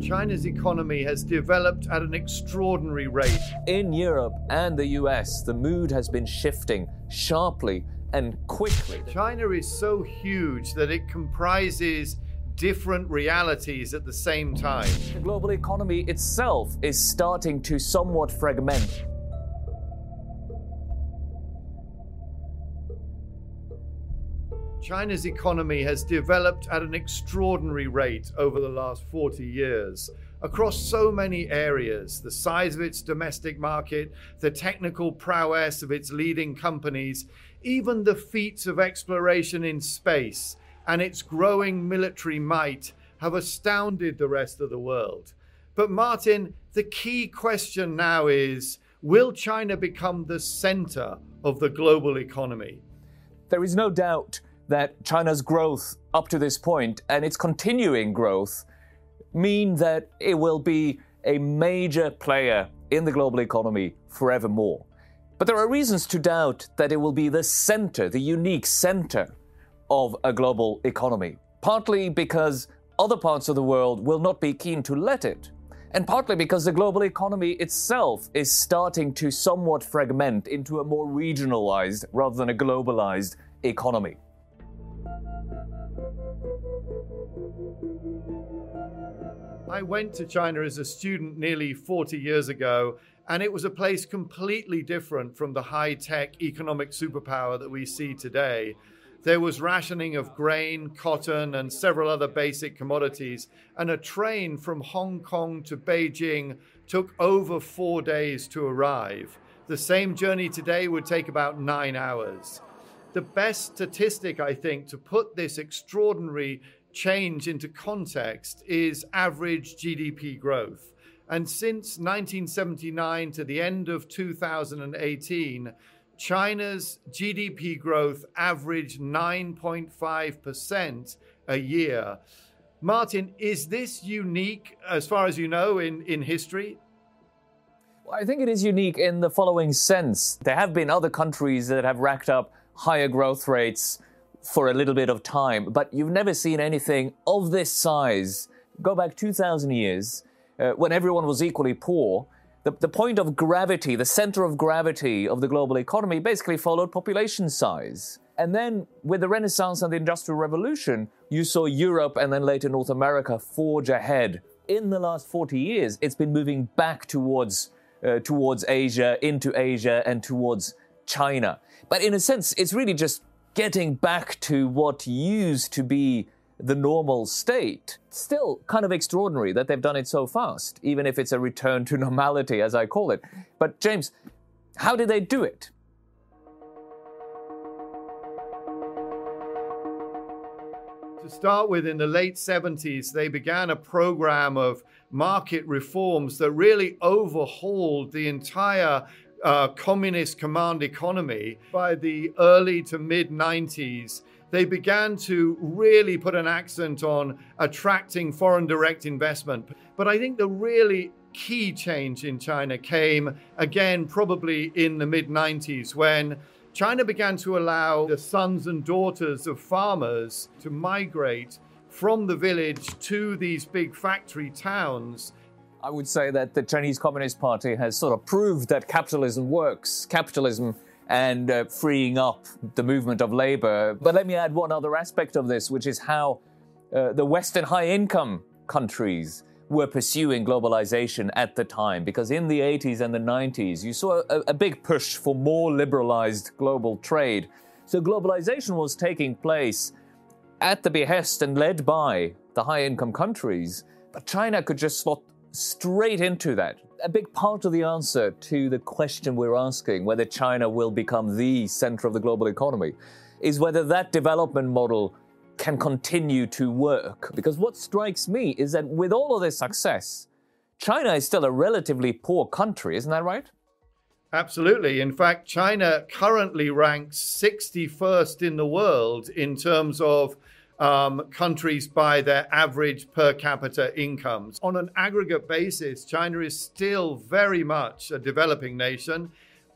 China's economy has developed at an extraordinary rate. In Europe and the US, the mood has been shifting sharply and quickly. China is so huge that it comprises different realities at the same time. The global economy itself is starting to somewhat fragment. China's economy has developed at an extraordinary rate over the last 40 years across so many areas the size of its domestic market, the technical prowess of its leading companies, even the feats of exploration in space, and its growing military might have astounded the rest of the world. But, Martin, the key question now is will China become the center of the global economy? There is no doubt that China's growth up to this point and its continuing growth mean that it will be a major player in the global economy forevermore. But there are reasons to doubt that it will be the center, the unique center of a global economy. Partly because other parts of the world will not be keen to let it, and partly because the global economy itself is starting to somewhat fragment into a more regionalized rather than a globalized economy. I went to China as a student nearly 40 years ago, and it was a place completely different from the high tech economic superpower that we see today. There was rationing of grain, cotton, and several other basic commodities, and a train from Hong Kong to Beijing took over four days to arrive. The same journey today would take about nine hours. The best statistic, I think, to put this extraordinary change into context is average GDP growth. And since 1979 to the end of 2018, China's GDP growth averaged 9.5% a year. Martin, is this unique, as far as you know, in, in history? Well, I think it is unique in the following sense. There have been other countries that have racked up higher growth rates for a little bit of time, but you've never seen anything of this size. Go back 2,000 years uh, when everyone was equally poor. The, the point of gravity, the center of gravity of the global economy, basically followed population size. And then with the Renaissance and the Industrial Revolution, you saw Europe and then later North America forge ahead. In the last 40 years, it's been moving back towards, uh, towards Asia, into Asia, and towards China. But in a sense, it's really just getting back to what used to be the normal state. Still kind of extraordinary that they've done it so fast, even if it's a return to normality, as I call it. But, James, how did they do it? To start with, in the late 70s, they began a program of market reforms that really overhauled the entire uh, communist command economy. By the early to mid 90s, they began to really put an accent on attracting foreign direct investment. But I think the really key change in China came again, probably in the mid 90s, when China began to allow the sons and daughters of farmers to migrate from the village to these big factory towns. I would say that the Chinese Communist Party has sort of proved that capitalism works. Capitalism and uh, freeing up the movement of labor. But let me add one other aspect of this, which is how uh, the Western high income countries were pursuing globalization at the time. Because in the 80s and the 90s, you saw a, a big push for more liberalized global trade. So globalization was taking place at the behest and led by the high income countries. But China could just slot straight into that a big part of the answer to the question we're asking, whether China will become the center of the global economy, is whether that development model can continue to work. Because what strikes me is that with all of this success, China is still a relatively poor country, isn't that right? Absolutely. In fact, China currently ranks 61st in the world in terms of um, countries by their average per capita incomes. On an aggregate basis, China is still very much a developing nation,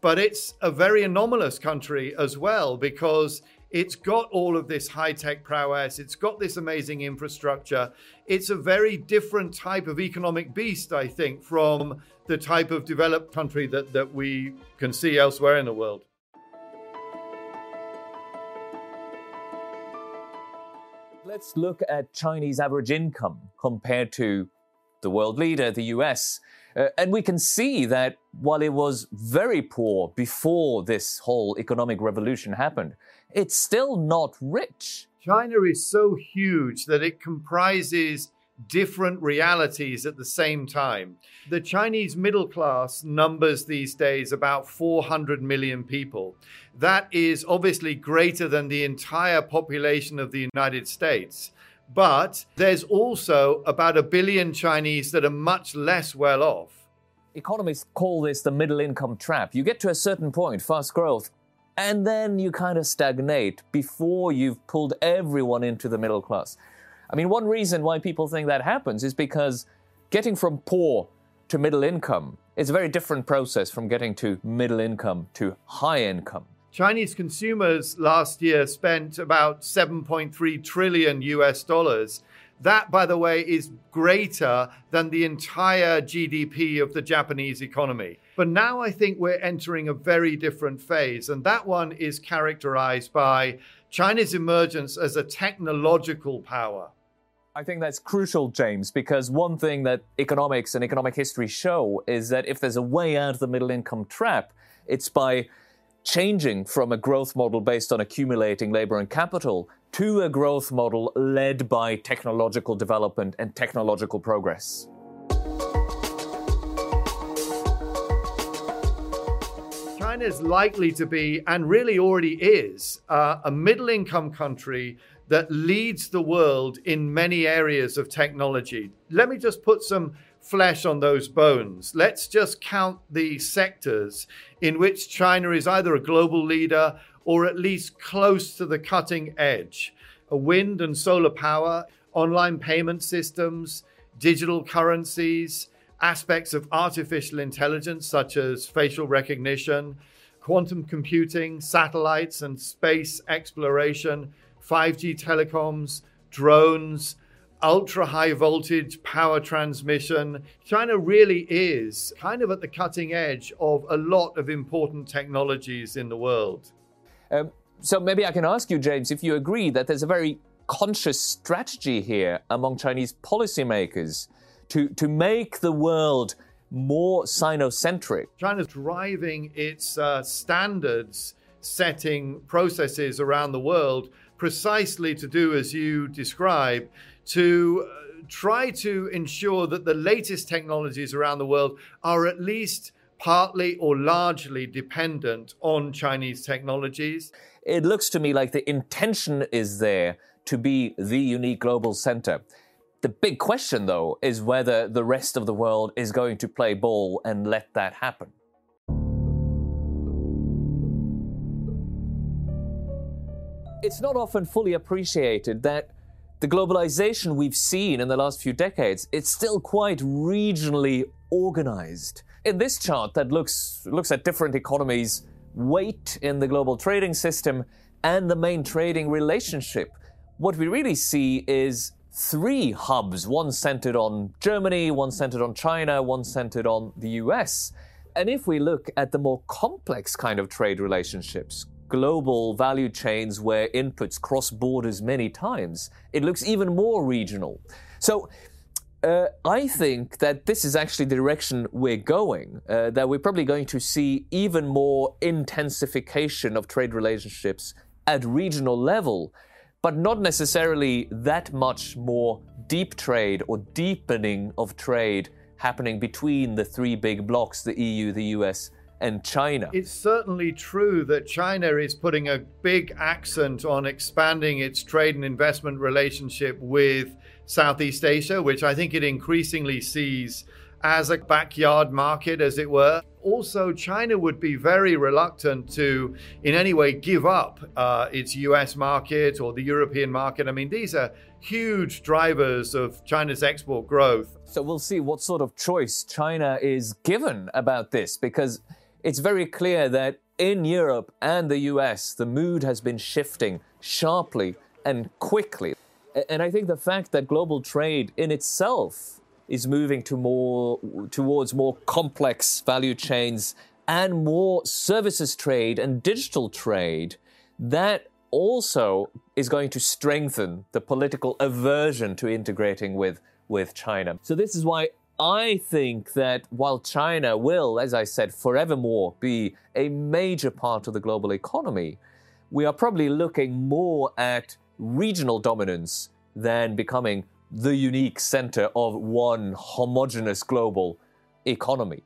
but it's a very anomalous country as well because It's got all of this high tech prowess. It's got this amazing infrastructure. It's a very different type of economic beast, I think, from the type of developed country that, that we can see elsewhere in the world. Let's look at Chinese average income compared to the world leader, the US. Uh, and we can see that while it was very poor before this whole economic revolution happened, it's still not rich. China is so huge that it comprises different realities at the same time. The Chinese middle class numbers these days about 400 million people. That is obviously greater than the entire population of the United States. But there's also about a billion Chinese that are much less well off. Economists call this the middle income trap. You get to a certain point, fast growth, and then you kind of stagnate before you've pulled everyone into the middle class. I mean, one reason why people think that happens is because getting from poor to middle income is a very different process from getting to middle income to high income. Chinese consumers last year spent about 7.3 trillion US dollars. That, by the way, is greater than the entire GDP of the Japanese economy. But now I think we're entering a very different phase, and that one is characterized by China's emergence as a technological power. I think that's crucial, James, because one thing that economics and economic history show is that if there's a way out of the middle income trap, it's by changing from a growth model based on accumulating labor and capital to a growth model led by technological development and technological progress. China is likely to be, and really already is, uh, a middle income country that leads the world in many areas of technology. Let me just put some flesh on those bones. Let's just count the sectors in which China is either a global leader or at least close to the cutting edge. Wind and solar power, online payment systems, digital currencies, aspects of artificial intelligence such as facial recognition, quantum computing, satellites and space exploration, 5G telecoms, drones, ultra high voltage power transmission. China really is kind of at the cutting edge of a lot of important technologies in the world. Um, so maybe I can ask you, James, if you agree that there's a very conscious strategy here among Chinese policymakers to, to make the world more Sinocentric. China's driving its uh, standards setting processes around the world precisely to do as you describe to uh, try to ensure that the latest technologies around the world are at least partly or largely dependent on Chinese technologies. It looks to me like the intention is there to be the unique global center. The big question, though, is whether the rest of the world is going to play ball and let that happen. It's not often fully appreciated that the globalization we've seen in the last few decades, it's still quite regionally organized. In this chart that looks looks at different economies' weight in the global trading system and the main trading relationship, what we really see is three hubs, one centered on Germany, one centered on China, one centered on the US. And if we look at the more complex kind of trade relationships, global value chains where inputs cross borders many times, it looks even more regional. So uh, I think that this is actually the direction we're going, uh, that we're probably going to see even more intensification of trade relationships at regional level, but not necessarily that much more deep trade or deepening of trade happening between the three big blocs the EU, the US, and China. It's certainly true that China is putting a big accent on expanding its trade and investment relationship with Southeast Asia, which I think it increasingly sees as a backyard market, as it were. Also, China would be very reluctant to, in any way, give up uh, its US market or the European market. I mean, these are huge drivers of China's export growth. So we'll see what sort of choice China is given about this because it's very clear that in Europe and the US, the mood has been shifting sharply and quickly. And I think the fact that global trade in itself is moving to more, towards more complex value chains and more services trade and digital trade, that also is going to strengthen the political aversion to integrating with, with China. So, this is why I think that while China will, as I said, forevermore be a major part of the global economy, we are probably looking more at regional dominance than becoming the unique center of one homogenous global economy.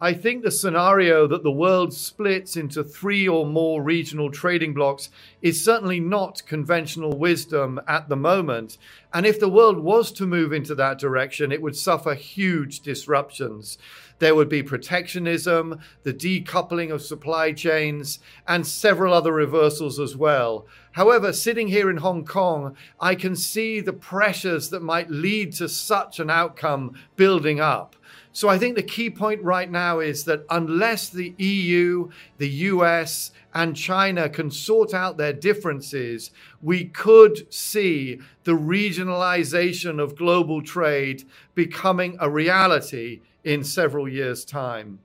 I think the scenario that the world splits into three or more regional trading blocs is certainly not conventional wisdom at the moment. And if the world was to move into that direction, it would suffer huge disruptions. There would be protectionism, the decoupling of supply chains, and several other reversals as well. However, sitting here in Hong Kong, I can see the pressures that might lead to such an outcome building up. So I think the key point right now is that unless the EU, the US, and China can sort out their differences, we could see the regionalization of global trade becoming a reality in several years' time.